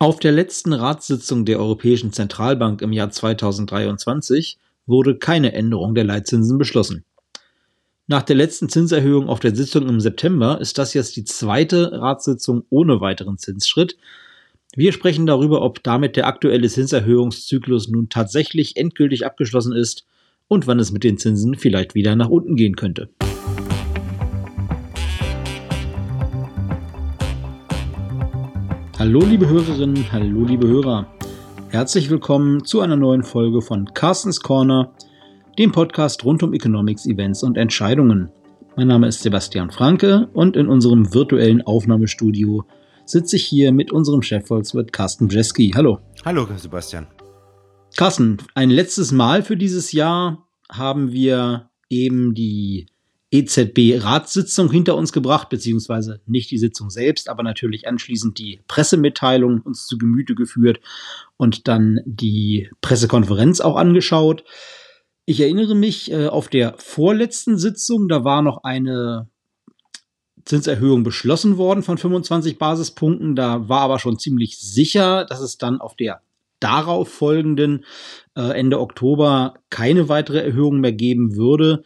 Auf der letzten Ratssitzung der Europäischen Zentralbank im Jahr 2023 wurde keine Änderung der Leitzinsen beschlossen. Nach der letzten Zinserhöhung auf der Sitzung im September ist das jetzt die zweite Ratssitzung ohne weiteren Zinsschritt. Wir sprechen darüber, ob damit der aktuelle Zinserhöhungszyklus nun tatsächlich endgültig abgeschlossen ist und wann es mit den Zinsen vielleicht wieder nach unten gehen könnte. Hallo liebe Hörerinnen, hallo liebe Hörer. Herzlich willkommen zu einer neuen Folge von Carstens Corner, dem Podcast rund um Economics, Events und Entscheidungen. Mein Name ist Sebastian Franke und in unserem virtuellen Aufnahmestudio sitze ich hier mit unserem Chefvolkswirt Carsten Bjeski. Hallo. Hallo Sebastian. Carsten, ein letztes Mal für dieses Jahr haben wir eben die EZB-Ratssitzung hinter uns gebracht, beziehungsweise nicht die Sitzung selbst, aber natürlich anschließend die Pressemitteilung uns zu Gemüte geführt und dann die Pressekonferenz auch angeschaut. Ich erinnere mich äh, auf der vorletzten Sitzung, da war noch eine Zinserhöhung beschlossen worden von 25 Basispunkten. Da war aber schon ziemlich sicher, dass es dann auf der darauf folgenden äh, Ende Oktober keine weitere Erhöhung mehr geben würde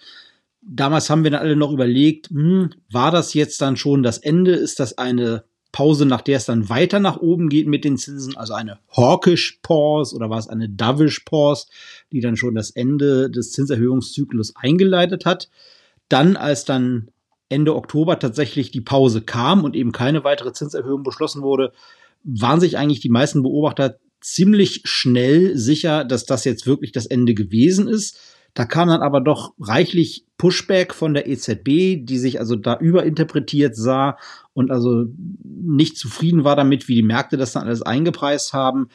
damals haben wir dann alle noch überlegt, hm, war das jetzt dann schon das Ende? Ist das eine Pause, nach der es dann weiter nach oben geht mit den Zinsen, also eine Hawkish Pause oder war es eine Dovish Pause, die dann schon das Ende des Zinserhöhungszyklus eingeleitet hat. Dann, als dann Ende Oktober tatsächlich die Pause kam und eben keine weitere Zinserhöhung beschlossen wurde, waren sich eigentlich die meisten Beobachter ziemlich schnell sicher, dass das jetzt wirklich das Ende gewesen ist. Da kam dann aber doch reichlich Pushback von der EZB, die sich also da überinterpretiert sah und also nicht zufrieden war damit, wie die Märkte das dann alles eingepreist haben.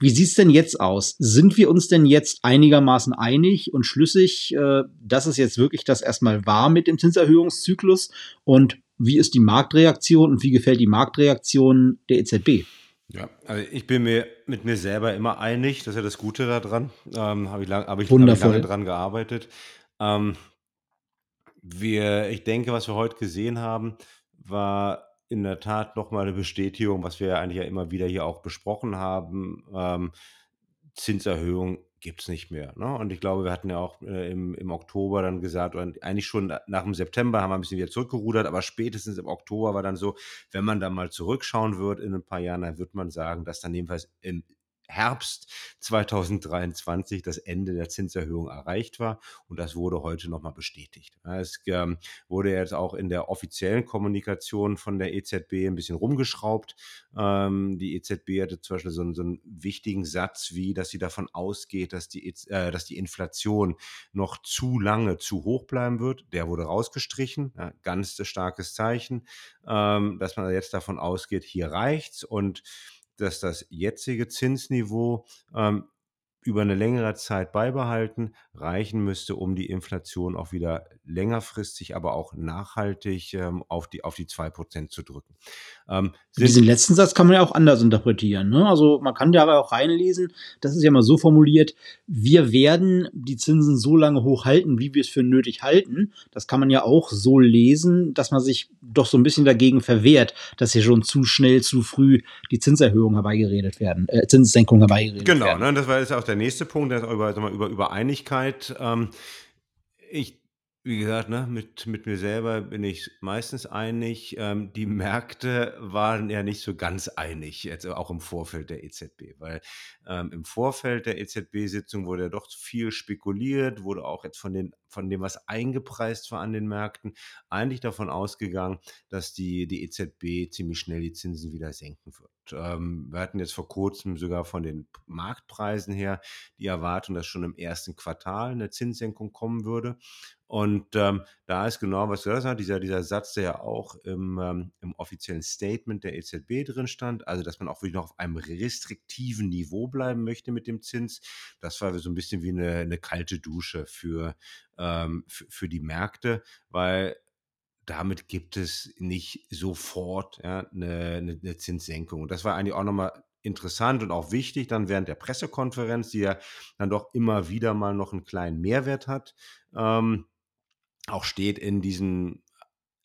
Wie sieht's denn jetzt aus? Sind wir uns denn jetzt einigermaßen einig und schlüssig, äh, dass es jetzt wirklich das erstmal war mit dem Zinserhöhungszyklus? Und wie ist die Marktreaktion und wie gefällt die Marktreaktion der EZB? Ja, also ich bin mir mit mir selber immer einig, das ist ja das Gute daran. Ähm, habe ich, lang, hab ich, hab ich lange dran gearbeitet. Ähm, wir, ich denke, was wir heute gesehen haben, war in der Tat nochmal eine Bestätigung, was wir eigentlich ja immer wieder hier auch besprochen haben. Ähm, Zinserhöhung gibt es nicht mehr. Ne? Und ich glaube, wir hatten ja auch äh, im, im Oktober dann gesagt, und eigentlich schon nach dem September haben wir ein bisschen wieder zurückgerudert, aber spätestens im Oktober war dann so, wenn man dann mal zurückschauen wird in ein paar Jahren, dann wird man sagen, dass dann jedenfalls im Herbst 2023 das Ende der Zinserhöhung erreicht war. Und das wurde heute nochmal bestätigt. Es ähm, wurde jetzt auch in der offiziellen Kommunikation von der EZB ein bisschen rumgeschraubt. Ähm, die EZB hatte zum Beispiel so einen, so einen, wichtigen Satz, wie, dass sie davon ausgeht, dass die, äh, dass die Inflation noch zu lange zu hoch bleiben wird. Der wurde rausgestrichen. Ja, ganz starkes Zeichen, ähm, dass man jetzt davon ausgeht, hier reicht's. Und dass das jetzige Zinsniveau ähm, über eine längere Zeit beibehalten, reichen müsste, um die Inflation auch wieder längerfristig, aber auch nachhaltig ähm, auf die, auf die 2% zu drücken. Ähm, Diesen letzten Satz kann man ja auch anders interpretieren. Ne? Also man kann ja auch reinlesen, das ist ja mal so formuliert, wir werden die Zinsen so lange hoch halten, wie wir es für nötig halten. Das kann man ja auch so lesen, dass man sich doch so ein bisschen dagegen verwehrt, dass hier schon zu schnell, zu früh die Zinserhöhung herbeigeredet werden, äh, Zinssenkung herbeigeredet genau, werden. Genau, ne, das war jetzt auch der nächste Punkt, das über, über, über Einigkeit. Ähm, ich wie gesagt, ne, mit, mit mir selber bin ich meistens einig. Ähm, die Märkte waren ja nicht so ganz einig, jetzt auch im Vorfeld der EZB, weil ähm, im Vorfeld der EZB-Sitzung wurde ja doch viel spekuliert, wurde auch jetzt von, den, von dem, was eingepreist war an den Märkten, eigentlich davon ausgegangen, dass die, die EZB ziemlich schnell die Zinsen wieder senken wird. Ähm, wir hatten jetzt vor kurzem sogar von den Marktpreisen her die Erwartung, dass schon im ersten Quartal eine Zinssenkung kommen würde. Und ähm, da ist genau, was du gesagt hast, dieser, dieser Satz, der ja auch im, ähm, im offiziellen Statement der EZB drin stand, also dass man auch wirklich noch auf einem restriktiven Niveau bleiben möchte mit dem Zins. Das war so ein bisschen wie eine, eine kalte Dusche für, ähm, für, die Märkte, weil damit gibt es nicht sofort ja, eine, eine Zinssenkung. Und das war eigentlich auch nochmal interessant und auch wichtig dann während der Pressekonferenz, die ja dann doch immer wieder mal noch einen kleinen Mehrwert hat. Ähm, auch steht in diesem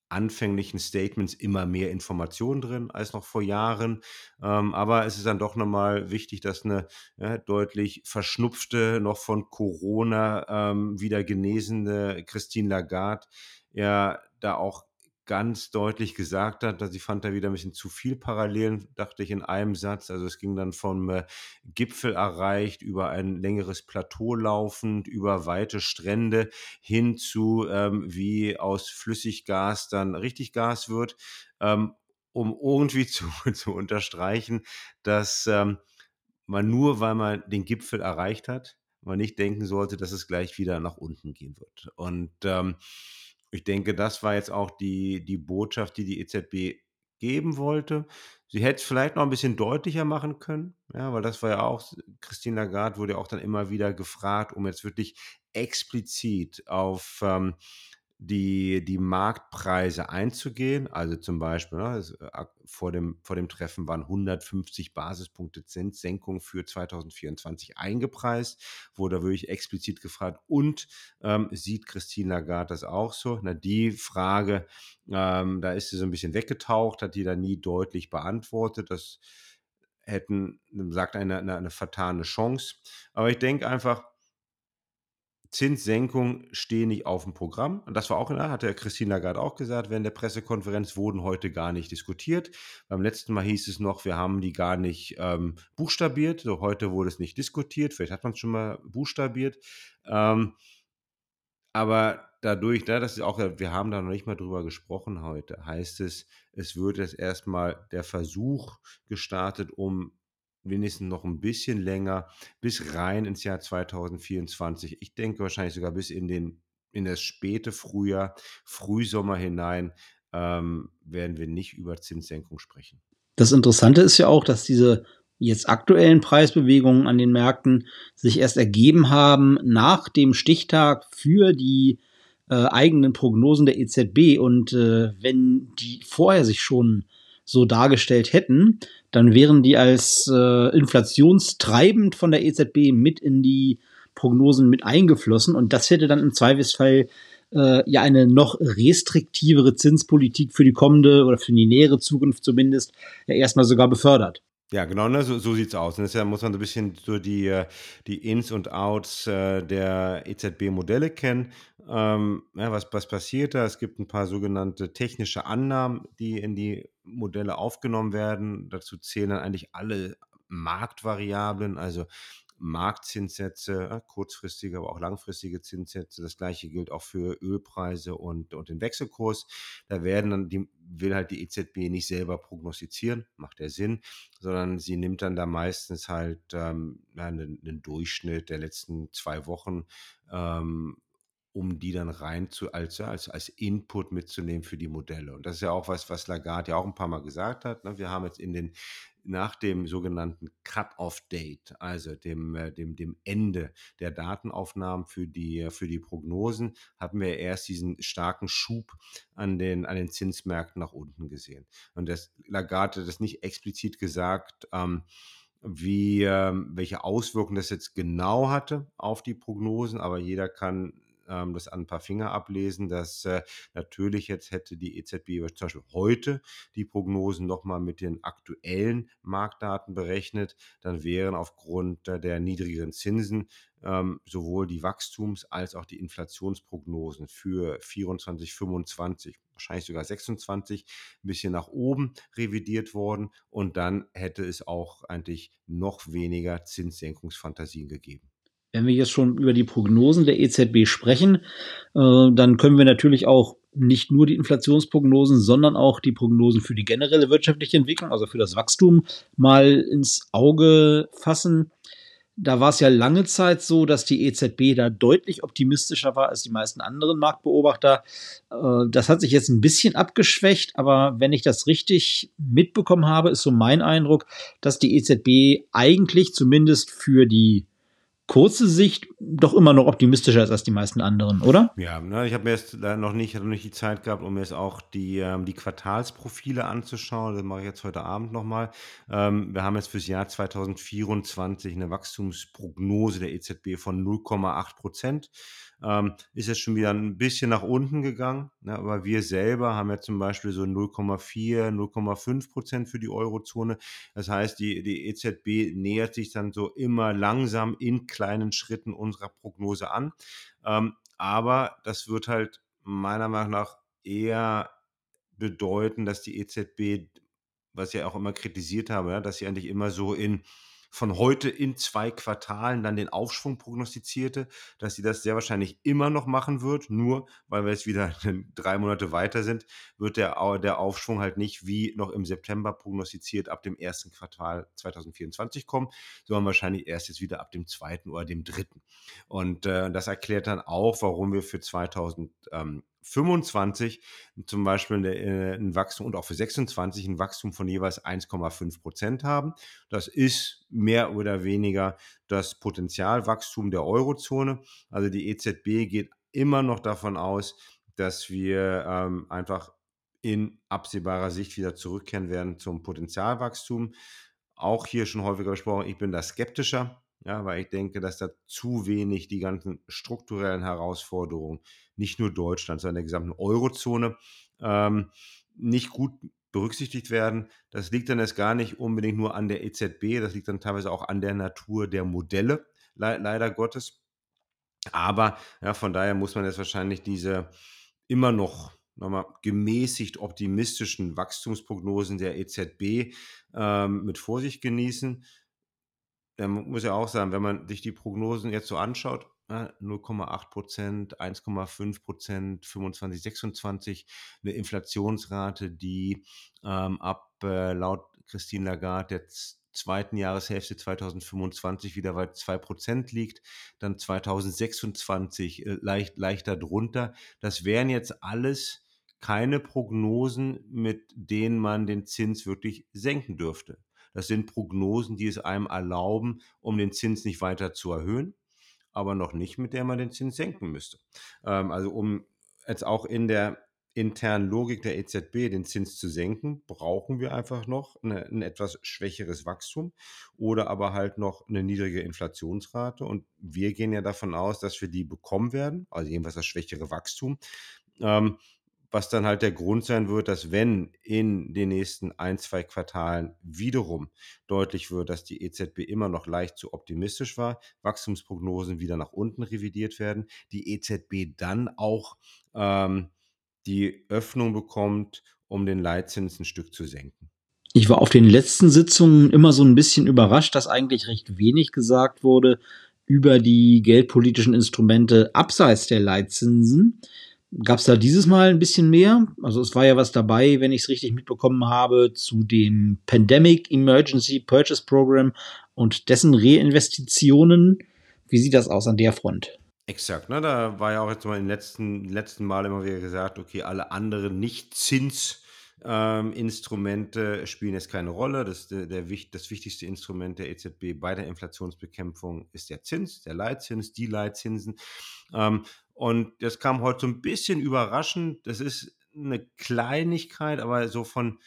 anfänglichen Statements immer mehr Informationen drin als noch vor Jahren. Ähm, aber es ist dann doch nochmal wichtig, dass eine ja, deutlich verschnupfte, noch von Corona ähm, wieder genesene Christine Lagarde ja da auch ganz deutlich gesagt hat, dass ich fand da wieder ein bisschen zu viel Parallelen, dachte ich in einem Satz. Also es ging dann vom äh, Gipfel erreicht, über ein längeres Plateau laufend, über weite Strände hin zu, ähm, wie aus Flüssiggas dann richtig Gas wird, ähm, um irgendwie zu, zu unterstreichen, dass ähm, man nur, weil man den Gipfel erreicht hat, man nicht denken sollte, dass es gleich wieder nach unten gehen wird. Und ähm, ich denke, das war jetzt auch die die Botschaft, die die EZB geben wollte. Sie hätte es vielleicht noch ein bisschen deutlicher machen können, ja, weil das war ja auch Christine Lagarde wurde ja auch dann immer wieder gefragt, um jetzt wirklich explizit auf, ähm, die, die Marktpreise einzugehen. Also zum Beispiel, ne, äh, vor, dem, vor dem Treffen waren 150 Basispunkte Zinssenkung für 2024 eingepreist, wurde wirklich explizit gefragt, und ähm, sieht Christine Lagarde das auch so? Na, die Frage, ähm, da ist sie so ein bisschen weggetaucht, hat die da nie deutlich beantwortet. Das hätten, sagt eine, eine, eine vertane Chance. Aber ich denke einfach, Zinssenkung stehen nicht auf dem Programm. Und das war auch, hat der Christine Lagarde auch gesagt, während der Pressekonferenz wurden heute gar nicht diskutiert. Beim letzten Mal hieß es noch, wir haben die gar nicht ähm, buchstabiert. So, heute wurde es nicht diskutiert. Vielleicht hat man es schon mal buchstabiert. Ähm, aber dadurch, ne, das ist auch, wir haben da noch nicht mal drüber gesprochen heute, heißt es, es wird jetzt erstmal der Versuch gestartet, um wenigstens noch ein bisschen länger, bis rein ins Jahr 2024. Ich denke wahrscheinlich sogar bis in den in das späte Frühjahr, Frühsommer hinein, ähm, werden wir nicht über Zinssenkung sprechen. Das Interessante ist ja auch, dass diese jetzt aktuellen Preisbewegungen an den Märkten sich erst ergeben haben nach dem Stichtag für die äh, eigenen Prognosen der EZB. Und äh, wenn die vorher sich schon so dargestellt hätten, dann wären die als äh, inflationstreibend von der EZB mit in die Prognosen mit eingeflossen und das hätte dann im Zweifelsfall äh, ja eine noch restriktivere Zinspolitik für die kommende oder für die nähere Zukunft zumindest ja erstmal sogar befördert. Ja, genau, ne, so, so sieht es aus. Und deshalb muss man so ein bisschen so die, äh, die Ins und Outs äh, der EZB-Modelle kennen. Ähm, ja, was, was passiert da? Es gibt ein paar sogenannte technische Annahmen, die in die Modelle aufgenommen werden. Dazu zählen dann eigentlich alle Marktvariablen, also Marktzinssätze, äh, kurzfristige, aber auch langfristige Zinssätze. Das gleiche gilt auch für Ölpreise und, und den Wechselkurs. Da werden dann die, will halt die EZB nicht selber prognostizieren, macht der Sinn, sondern sie nimmt dann da meistens halt ähm, einen, einen Durchschnitt der letzten zwei Wochen ähm, um die dann rein zu, als, als, als Input mitzunehmen für die Modelle. Und das ist ja auch was, was Lagarde ja auch ein paar Mal gesagt hat. Ne? Wir haben jetzt in den nach dem sogenannten Cut-off-Date, also dem, äh, dem, dem Ende der Datenaufnahmen für die, für die Prognosen, haben wir erst diesen starken Schub an den, an den Zinsmärkten nach unten gesehen. Und das Lagarde hat das nicht explizit gesagt, ähm, wie, ähm, welche Auswirkungen das jetzt genau hatte auf die Prognosen, aber jeder kann ähm, das an ein paar Finger ablesen, dass äh, natürlich jetzt hätte die EZB zum Beispiel heute die Prognosen nochmal mit den aktuellen Marktdaten berechnet, dann wären aufgrund der niedrigeren Zinsen ähm, sowohl die Wachstums- als auch die Inflationsprognosen für 24, 25, wahrscheinlich sogar 26 ein bisschen nach oben revidiert worden und dann hätte es auch eigentlich noch weniger Zinssenkungsfantasien gegeben. Wenn wir jetzt schon über die Prognosen der EZB sprechen, äh, dann können wir natürlich auch nicht nur die Inflationsprognosen, sondern auch die Prognosen für die generelle wirtschaftliche Entwicklung, also für das Wachstum, mal ins Auge fassen. Da war es ja lange Zeit so, dass die EZB da deutlich optimistischer war als die meisten anderen Marktbeobachter. Äh, das hat sich jetzt ein bisschen abgeschwächt, aber wenn ich das richtig mitbekommen habe, ist so mein Eindruck, dass die EZB eigentlich zumindest für die kurze Sicht doch immer noch optimistischer ist als die meisten anderen, oder? Ja, ne, ich habe mir jetzt noch nicht, noch nicht die Zeit gehabt, um mir jetzt auch die, ähm, die Quartalsprofile anzuschauen. Das mache ich jetzt heute Abend nochmal. Ähm, wir haben jetzt fürs Jahr 2024 eine Wachstumsprognose der EZB von 0,8 Prozent ähm, ist jetzt schon wieder ein bisschen nach unten gegangen. Ne? Aber wir selber haben ja zum Beispiel so 0,4, 0,5 Prozent für die Eurozone. Das heißt, die, die EZB nähert sich dann so immer langsam in kleinen Schritten unserer Prognose an. Ähm, aber das wird halt meiner Meinung nach eher bedeuten, dass die EZB, was ich ja auch immer kritisiert habe, ja, dass sie eigentlich immer so in von heute in zwei Quartalen dann den Aufschwung prognostizierte, dass sie das sehr wahrscheinlich immer noch machen wird. Nur weil wir jetzt wieder drei Monate weiter sind, wird der, der Aufschwung halt nicht wie noch im September prognostiziert ab dem ersten Quartal 2024 kommen, sondern wahrscheinlich erst jetzt wieder ab dem zweiten oder dem dritten. Und äh, das erklärt dann auch, warum wir für 2000 ähm, 25 zum Beispiel äh, ein Wachstum und auch für 26 ein Wachstum von jeweils 1,5 Prozent haben. Das ist mehr oder weniger das Potenzialwachstum der Eurozone. Also die EZB geht immer noch davon aus, dass wir ähm, einfach in absehbarer Sicht wieder zurückkehren werden zum Potenzialwachstum. Auch hier schon häufiger gesprochen, ich bin da skeptischer. Ja, weil ich denke, dass da zu wenig die ganzen strukturellen Herausforderungen, nicht nur Deutschland, sondern der gesamten Eurozone, ähm, nicht gut berücksichtigt werden. Das liegt dann erst gar nicht unbedingt nur an der EZB, das liegt dann teilweise auch an der Natur der Modelle, le leider Gottes. Aber ja, von daher muss man jetzt wahrscheinlich diese immer noch nochmal gemäßigt optimistischen Wachstumsprognosen der EZB ähm, mit Vorsicht genießen man muss ja auch sagen, wenn man sich die Prognosen jetzt so anschaut, 0,8 Prozent, 1,5 Prozent, 25, 26, eine Inflationsrate, die ähm, ab äh, laut Christine Lagarde der zweiten Jahreshälfte 2025 wieder bei 2 Prozent liegt, dann 2026 äh, leicht, leichter drunter. Das wären jetzt alles keine Prognosen, mit denen man den Zins wirklich senken dürfte. Das sind Prognosen, die es einem erlauben, um den Zins nicht weiter zu erhöhen, aber noch nicht, mit der man den Zins senken müsste. Ähm, also um jetzt auch in der internen Logik der EZB den Zins zu senken, brauchen wir einfach noch eine, ein etwas schwächeres Wachstum oder aber halt noch eine niedrige Inflationsrate. Und wir gehen ja davon aus, dass wir die bekommen werden, also jedenfalls das schwächere Wachstum. Ähm, was dann halt der Grund sein wird, dass wenn in den nächsten ein, zwei Quartalen wiederum deutlich wird, dass die EZB immer noch leicht zu optimistisch war, Wachstumsprognosen wieder nach unten revidiert werden, die EZB dann auch ähm, die Öffnung bekommt, um den Leitzins ein Stück zu senken. Ich war auf den letzten Sitzungen immer so ein bisschen überrascht, dass eigentlich recht wenig gesagt wurde über die geldpolitischen Instrumente abseits der Leitzinsen. Gab es da dieses Mal ein bisschen mehr? Also es war ja was dabei, wenn ich es richtig mitbekommen habe, zu dem Pandemic Emergency Purchase Program und dessen Reinvestitionen. Wie sieht das aus an der Front? Exakt, ne? Da war ja auch jetzt mal im letzten, letzten Mal immer wieder gesagt, okay, alle anderen Nicht-Zins- ähm, Instrumente spielen jetzt keine Rolle. Das, der, der, das wichtigste Instrument der EZB bei der Inflationsbekämpfung ist der Zins, der Leitzins, die Leitzinsen. Ähm, und das kam heute so ein bisschen überraschend. Das ist eine Kleinigkeit, aber so von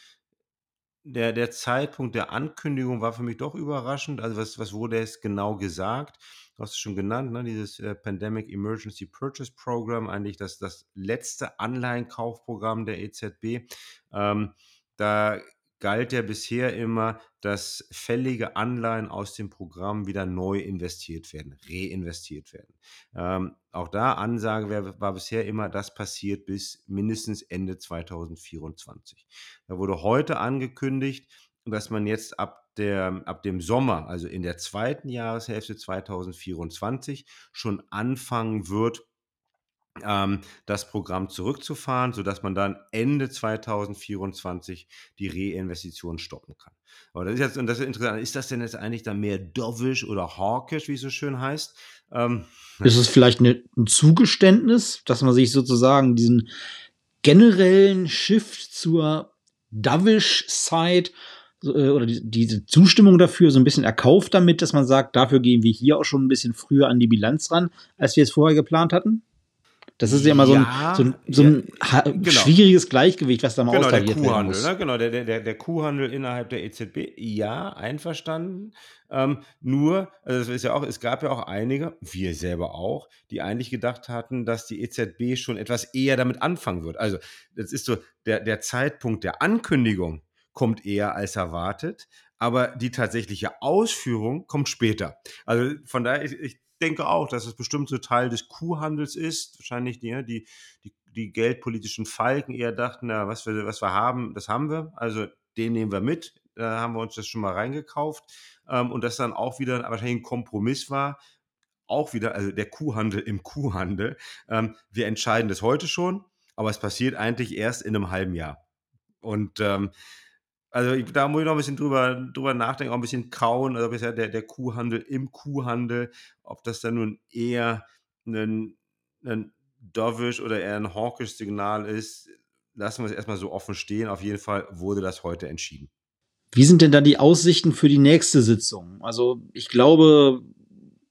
der, der Zeitpunkt der Ankündigung war für mich doch überraschend. Also was, was wurde jetzt genau gesagt? Du hast es schon genannt, ne? dieses äh, Pandemic Emergency Purchase Program, eigentlich das, das letzte Anleihenkaufprogramm der EZB. Ähm, da galt ja bisher immer, dass fällige Anleihen aus dem Programm wieder neu investiert werden, reinvestiert werden. Ähm, auch da Ansage war, war, bisher immer, das passiert bis mindestens Ende 2024. Da wurde heute angekündigt, dass man jetzt ab, der, ab dem Sommer, also in der zweiten Jahreshälfte 2024, schon anfangen wird, ähm, das Programm zurückzufahren, sodass man dann Ende 2024 die Reinvestition stoppen kann. Aber das ist jetzt, und das ist interessant, ist das denn jetzt eigentlich dann mehr dovish oder hawkish, wie es so schön heißt? Ähm, ist es vielleicht eine, ein Zugeständnis, dass man sich sozusagen diesen generellen Shift zur dovish Side äh, oder die, diese Zustimmung dafür so ein bisschen erkauft damit, dass man sagt, dafür gehen wir hier auch schon ein bisschen früher an die Bilanz ran, als wir es vorher geplant hatten? Das ist ja immer so ein, so ein, so ein ja, genau. schwieriges Gleichgewicht, was da mal genau, austariert der Kuhhandel, muss. Ne? Genau, der, der, der Kuhhandel innerhalb der EZB, ja, einverstanden. Ähm, nur, also das ist ja auch, es gab ja auch einige, wir selber auch, die eigentlich gedacht hatten, dass die EZB schon etwas eher damit anfangen wird. Also, das ist so, der, der Zeitpunkt der Ankündigung kommt eher als erwartet, aber die tatsächliche Ausführung kommt später. Also von daher, ich, ich denke auch, dass es bestimmt so Teil des Kuhhandels ist. Wahrscheinlich die, die, die, geldpolitischen Falken eher dachten, na, was wir, was wir haben, das haben wir. Also den nehmen wir mit. Da haben wir uns das schon mal reingekauft. Ähm, und das dann auch wieder wahrscheinlich ein Kompromiss war. Auch wieder, also der Kuhhandel im Kuhhandel. Ähm, wir entscheiden das heute schon, aber es passiert eigentlich erst in einem halben Jahr. Und ähm, also ich, da muss ich noch ein bisschen drüber, drüber nachdenken, auch ein bisschen kauen, also bisher der, der Kuhhandel im Kuhhandel, ob das dann nun eher ein, ein dovish oder eher ein hawkish Signal ist, lassen wir es erstmal so offen stehen. Auf jeden Fall wurde das heute entschieden. Wie sind denn da die Aussichten für die nächste Sitzung? Also ich glaube,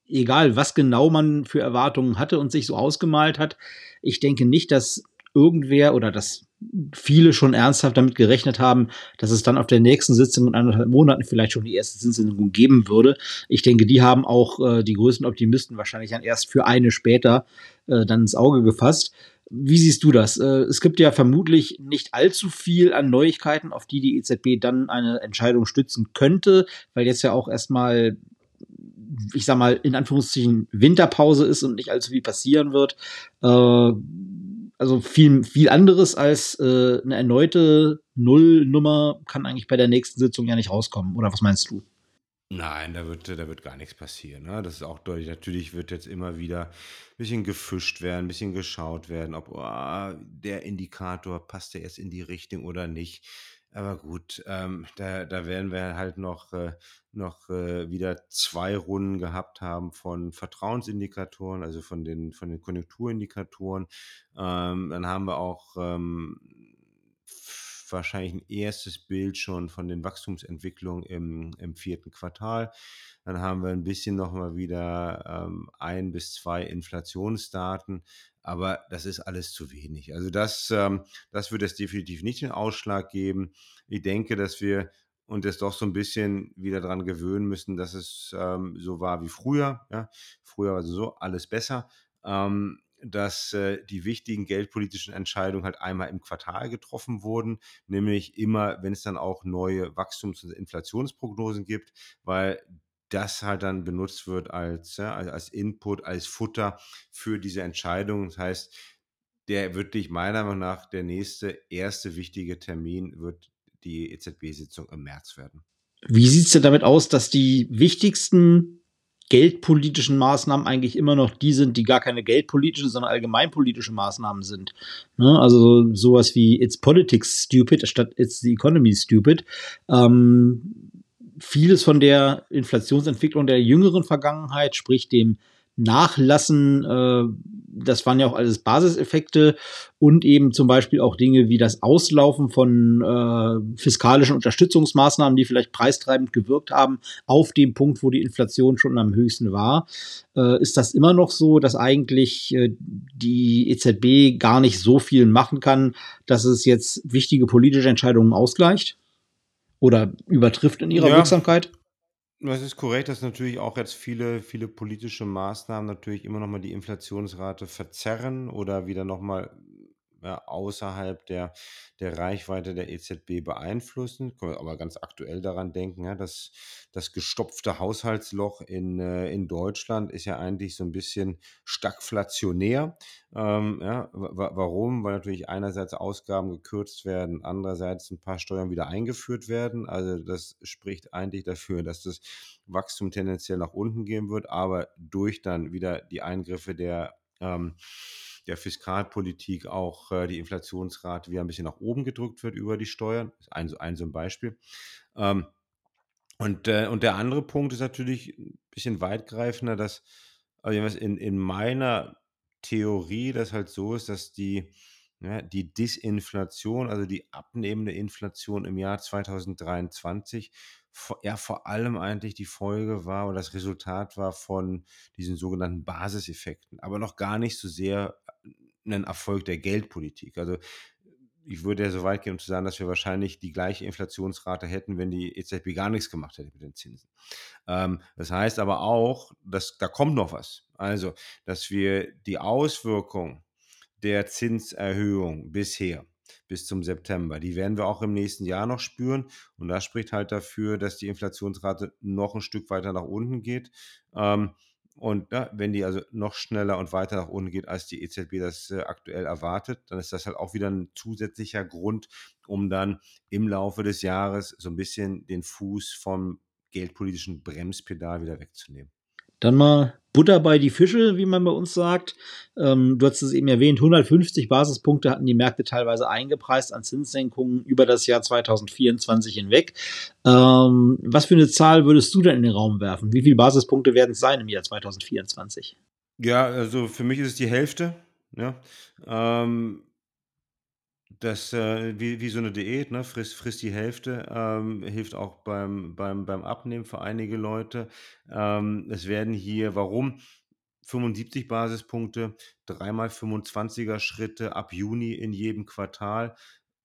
egal was genau man für Erwartungen hatte und sich so ausgemalt hat, ich denke nicht, dass irgendwer oder dass viele schon ernsthaft damit gerechnet haben, dass es dann auf der nächsten Sitzung in anderthalb Monaten vielleicht schon die erste Zinssenkung geben würde. Ich denke, die haben auch äh, die größten Optimisten wahrscheinlich dann erst für eine später äh, dann ins Auge gefasst. Wie siehst du das? Äh, es gibt ja vermutlich nicht allzu viel an Neuigkeiten, auf die die EZB dann eine Entscheidung stützen könnte, weil jetzt ja auch erstmal ich sag mal, in Anführungszeichen Winterpause ist und nicht allzu viel passieren wird. Äh, also viel, viel anderes als äh, eine erneute Nullnummer kann eigentlich bei der nächsten Sitzung ja nicht rauskommen. Oder was meinst du? Nein, da wird, da wird gar nichts passieren. Ne? Das ist auch deutlich. Natürlich wird jetzt immer wieder ein bisschen gefischt werden, ein bisschen geschaut werden, ob oh, der Indikator passt der jetzt in die Richtung oder nicht. Aber gut, ähm, da, da werden wir halt noch, äh, noch äh, wieder zwei Runden gehabt haben von Vertrauensindikatoren, also von den, von den Konjunkturindikatoren. Ähm, dann haben wir auch ähm, wahrscheinlich ein erstes Bild schon von den Wachstumsentwicklungen im, im vierten Quartal. Dann haben wir ein bisschen nochmal wieder ähm, ein bis zwei Inflationsdaten, aber das ist alles zu wenig. Also das, ähm, das wird es definitiv nicht den Ausschlag geben. Ich denke, dass wir uns jetzt doch so ein bisschen wieder daran gewöhnen müssen, dass es ähm, so war wie früher. Ja? Früher war so alles besser. Ähm, dass äh, die wichtigen geldpolitischen Entscheidungen halt einmal im Quartal getroffen wurden, nämlich immer, wenn es dann auch neue Wachstums- und Inflationsprognosen gibt, weil das halt dann benutzt wird als, ja, als Input, als Futter für diese Entscheidung. Das heißt, der wirklich meiner Meinung nach der nächste erste wichtige Termin wird die EZB-Sitzung im März werden. Wie sieht es denn damit aus, dass die wichtigsten geldpolitischen Maßnahmen eigentlich immer noch die sind, die gar keine geldpolitischen, sondern allgemeinpolitische Maßnahmen sind. Ne? Also sowas wie It's Politics Stupid statt It's the Economy Stupid. Ähm, vieles von der Inflationsentwicklung der jüngeren Vergangenheit, sprich dem Nachlassen, äh, das waren ja auch alles Basiseffekte und eben zum Beispiel auch Dinge wie das Auslaufen von äh, fiskalischen Unterstützungsmaßnahmen, die vielleicht preistreibend gewirkt haben, auf dem Punkt, wo die Inflation schon am höchsten war. Äh, ist das immer noch so, dass eigentlich äh, die EZB gar nicht so viel machen kann, dass es jetzt wichtige politische Entscheidungen ausgleicht? Oder übertrifft in ihrer ja. Wirksamkeit? Das ist korrekt, dass natürlich auch jetzt viele, viele politische Maßnahmen natürlich immer noch mal die Inflationsrate verzerren oder wieder noch mal ja, außerhalb der, der Reichweite der EZB beeinflussen. Können wir aber ganz aktuell daran denken, ja, dass das gestopfte Haushaltsloch in, äh, in Deutschland ist ja eigentlich so ein bisschen stagflationär. Ähm, ja, warum? Weil natürlich einerseits Ausgaben gekürzt werden, andererseits ein paar Steuern wieder eingeführt werden. Also das spricht eigentlich dafür, dass das Wachstum tendenziell nach unten gehen wird, aber durch dann wieder die Eingriffe der ähm, der Fiskalpolitik auch äh, die Inflationsrate wieder ein bisschen nach oben gedrückt wird über die Steuern. Das ist ein, ein so ein Beispiel. Ähm, und, äh, und der andere Punkt ist natürlich ein bisschen weitgreifender, dass also in, in meiner Theorie das halt so ist, dass die, ja, die Disinflation, also die abnehmende Inflation im Jahr 2023, ja vor allem eigentlich die Folge war oder das Resultat war von diesen sogenannten Basiseffekten, aber noch gar nicht so sehr ein Erfolg der Geldpolitik. Also ich würde ja so weit gehen, um zu sagen, dass wir wahrscheinlich die gleiche Inflationsrate hätten, wenn die EZB gar nichts gemacht hätte mit den Zinsen. Ähm, das heißt aber auch, dass da kommt noch was. Also, dass wir die Auswirkung der Zinserhöhung bisher bis zum September. Die werden wir auch im nächsten Jahr noch spüren. Und das spricht halt dafür, dass die Inflationsrate noch ein Stück weiter nach unten geht. Ähm, und ja, wenn die also noch schneller und weiter nach unten geht, als die EZB das äh, aktuell erwartet, dann ist das halt auch wieder ein zusätzlicher Grund, um dann im Laufe des Jahres so ein bisschen den Fuß vom geldpolitischen Bremspedal wieder wegzunehmen. Dann mal Butter bei die Fische, wie man bei uns sagt. Ähm, du hast es eben erwähnt, 150 Basispunkte hatten die Märkte teilweise eingepreist an Zinssenkungen über das Jahr 2024 hinweg. Ähm, was für eine Zahl würdest du denn in den Raum werfen? Wie viele Basispunkte werden es sein im Jahr 2024? Ja, also für mich ist es die Hälfte. Ja. Ähm, das, äh, wie, wie so eine Diät, ne? Friss, friss die Hälfte, ähm, hilft auch beim, beim, beim Abnehmen für einige Leute. Ähm, es werden hier, warum? 75 Basispunkte, dreimal 25er Schritte ab Juni in jedem Quartal,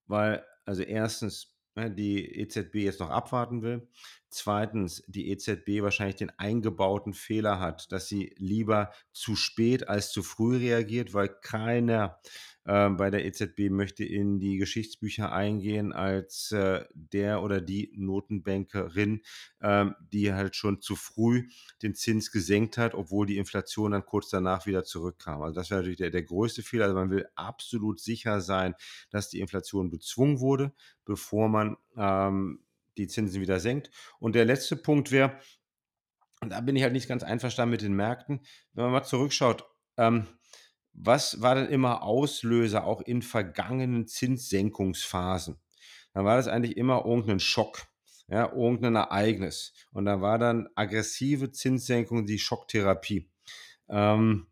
weil, also erstens, ne, die EZB jetzt noch abwarten will. Zweitens, die EZB wahrscheinlich den eingebauten Fehler hat, dass sie lieber zu spät als zu früh reagiert, weil keiner bei der EZB möchte in die Geschichtsbücher eingehen als äh, der oder die Notenbankerin, ähm, die halt schon zu früh den Zins gesenkt hat, obwohl die Inflation dann kurz danach wieder zurückkam. Also das wäre natürlich der, der größte Fehler. Also man will absolut sicher sein, dass die Inflation bezwungen wurde, bevor man ähm, die Zinsen wieder senkt. Und der letzte Punkt wäre, und da bin ich halt nicht ganz einverstanden mit den Märkten, wenn man mal zurückschaut, ähm, was war denn immer Auslöser auch in vergangenen Zinssenkungsphasen? Dann war das eigentlich immer irgendein Schock, ja, irgendein Ereignis. Und da war dann aggressive Zinssenkung die Schocktherapie. Ähm,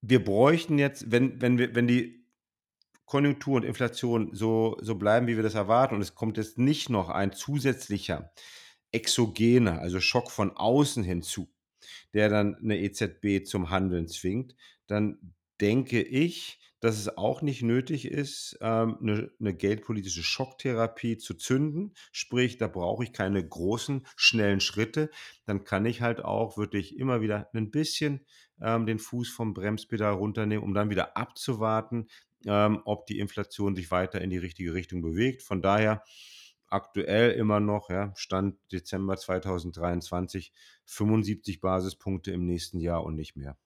wir bräuchten jetzt, wenn, wenn, wir, wenn die Konjunktur und Inflation so, so bleiben, wie wir das erwarten, und es kommt jetzt nicht noch ein zusätzlicher exogener, also Schock von außen hinzu, der dann eine EZB zum Handeln zwingt, dann denke ich, dass es auch nicht nötig ist, ähm, 'ne 'ne geldpolitische Schocktherapie zu zünden. Sprich, da brauche ich keine großen, schnellen Schritte. Dann kann ich halt auch wirklich immer wieder ein bisschen, ähm, den Fuß vom Bremspedal runternehmen, um dann wieder abzuwarten, ähm, ob die Inflation sich weiter in die richtige Richtung bewegt. Von daher aktuell immer noch, ja, Stand Dezember 2023, 75 Basispunkte im nächsten Jahr und nicht mehr.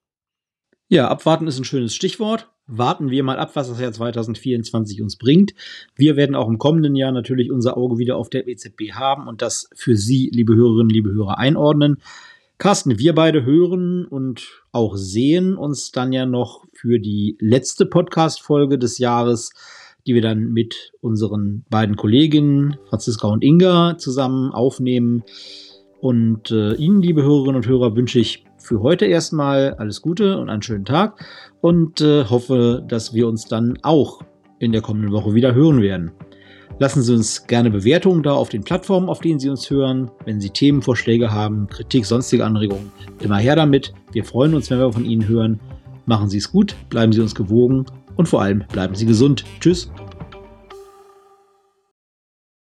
Ja, abwarten ist ein schönes Stichwort. Warten wir mal ab, was das Jahr 2024 uns bringt. Wir werden auch im kommenden Jahr natürlich unser Auge wieder auf der EZB haben und das für Sie, liebe Hörerinnen, liebe Hörer, einordnen. Carsten, wir beide hören und auch sehen uns dann ja noch für die letzte Podcast-Folge des Jahres, die wir dann mit unseren beiden Kolleginnen Franziska und Inga zusammen aufnehmen. Und äh, Ihnen, liebe Hörerinnen und Hörer, wünsche ich für heute erstmal alles Gute und einen schönen Tag und äh, hoffe, dass wir uns dann auch in der kommenden Woche wieder hören werden. Lassen Sie uns gerne Bewertungen da auf den Plattformen, auf denen Sie uns hören. Wenn Sie Themenvorschläge haben, Kritik, sonstige Anregungen, immer her damit. Wir freuen uns, wenn wir von Ihnen hören. Machen Sie es gut, bleiben Sie uns gewogen und vor allem bleiben Sie gesund. Tschüss.